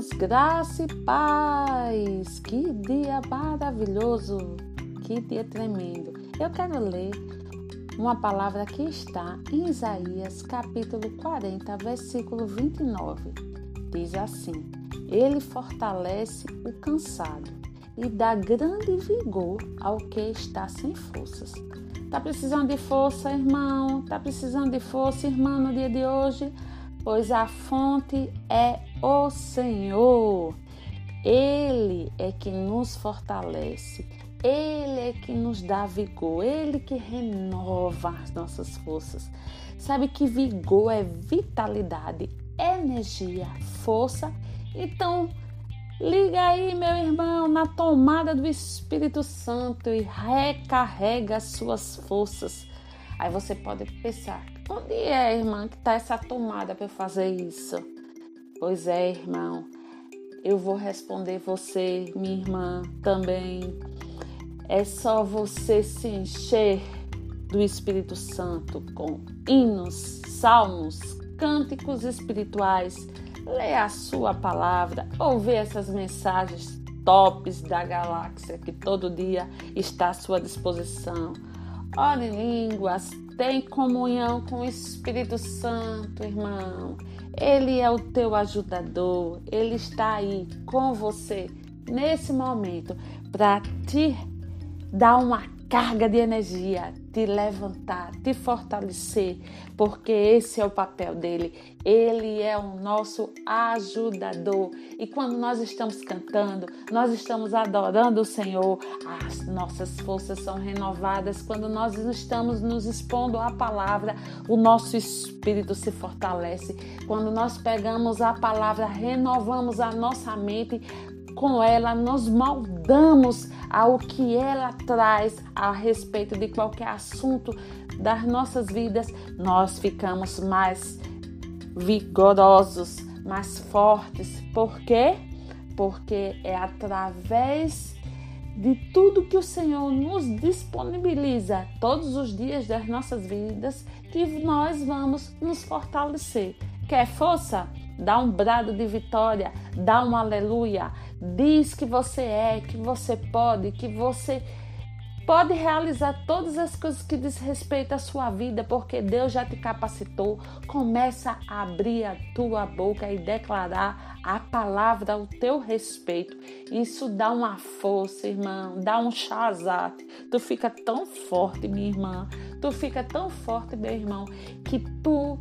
irmãos, graça e paz. Que dia maravilhoso, que dia tremendo. Eu quero ler uma palavra que está em Isaías, capítulo 40, versículo 29. Diz assim: Ele fortalece o cansado e dá grande vigor ao que está sem forças. Tá precisando de força, irmão? Tá precisando de força, irmã, no dia de hoje? Pois a fonte é o Senhor. Ele é que nos fortalece, Ele é que nos dá vigor, Ele que renova as nossas forças. Sabe que vigor é vitalidade, energia, força. Então, liga aí, meu irmão, na tomada do Espírito Santo e recarrega as suas forças. Aí você pode pensar, onde é, irmã, que está essa tomada para eu fazer isso? Pois é, irmão. Eu vou responder você, minha irmã, também. É só você se encher do Espírito Santo com hinos, salmos, cânticos espirituais, ler a sua palavra, ouvir essas mensagens tops da galáxia que todo dia está à sua disposição. Ore línguas, tem comunhão com o Espírito Santo, irmão. Ele é o teu ajudador, ele está aí com você nesse momento para te dar uma carga de energia, te levantar, te fortalecer, porque esse é o papel dele. Ele é o nosso ajudador. E quando nós estamos cantando, nós estamos adorando o Senhor, as nossas forças são renovadas. Quando nós estamos nos expondo à palavra, o nosso espírito se fortalece. Quando nós pegamos a palavra, renovamos a nossa mente, com ela nos moldamos ao que ela traz a respeito de qualquer assunto das nossas vidas, nós ficamos mais vigorosos, mais fortes. Por quê? Porque é através de tudo que o Senhor nos disponibiliza todos os dias das nossas vidas que nós vamos nos fortalecer. Quer força? Dá um brado de vitória, dá um aleluia, diz que você é, que você pode, que você pode realizar todas as coisas que diz respeito à sua vida, porque Deus já te capacitou. Começa a abrir a tua boca e declarar a palavra ao teu respeito. Isso dá uma força, irmão, dá um chazate. Tu fica tão forte, minha irmã. Tu fica tão forte, meu irmão, que tu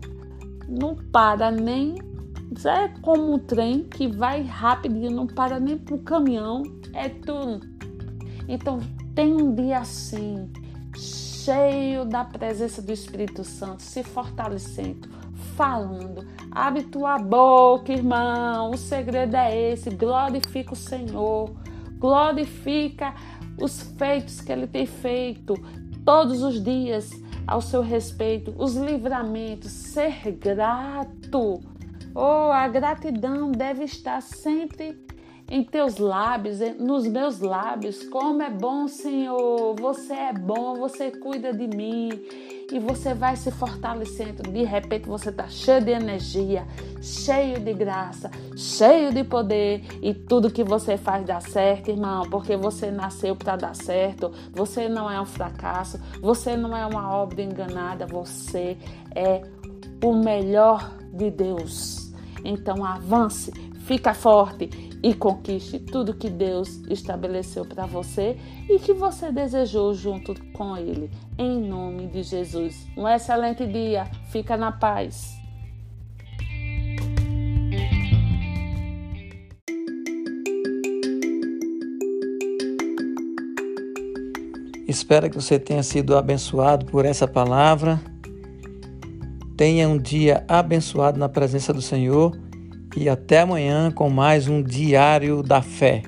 não para nem é como um trem que vai rapidinho, não para nem pro caminhão, é tudo. Então, tem um dia assim, cheio da presença do Espírito Santo, se fortalecendo, falando. Abre tua boca, irmão. O segredo é esse. Glorifica o Senhor. Glorifica os feitos que ele tem feito todos os dias ao seu respeito, os livramentos, ser grato Oh, a gratidão deve estar sempre em teus lábios, nos meus lábios. Como é bom, Senhor. Você é bom, você cuida de mim. E você vai se fortalecendo. De repente você está cheio de energia, cheio de graça, cheio de poder. E tudo que você faz dá certo, irmão, porque você nasceu para dar certo. Você não é um fracasso, você não é uma obra enganada, você é o melhor de Deus. Então avance, fica forte e conquiste tudo que Deus estabeleceu para você e que você desejou junto com Ele. Em nome de Jesus. Um excelente dia. Fica na paz. Espero que você tenha sido abençoado por essa palavra Tenha um dia abençoado na presença do Senhor e até amanhã com mais um Diário da Fé.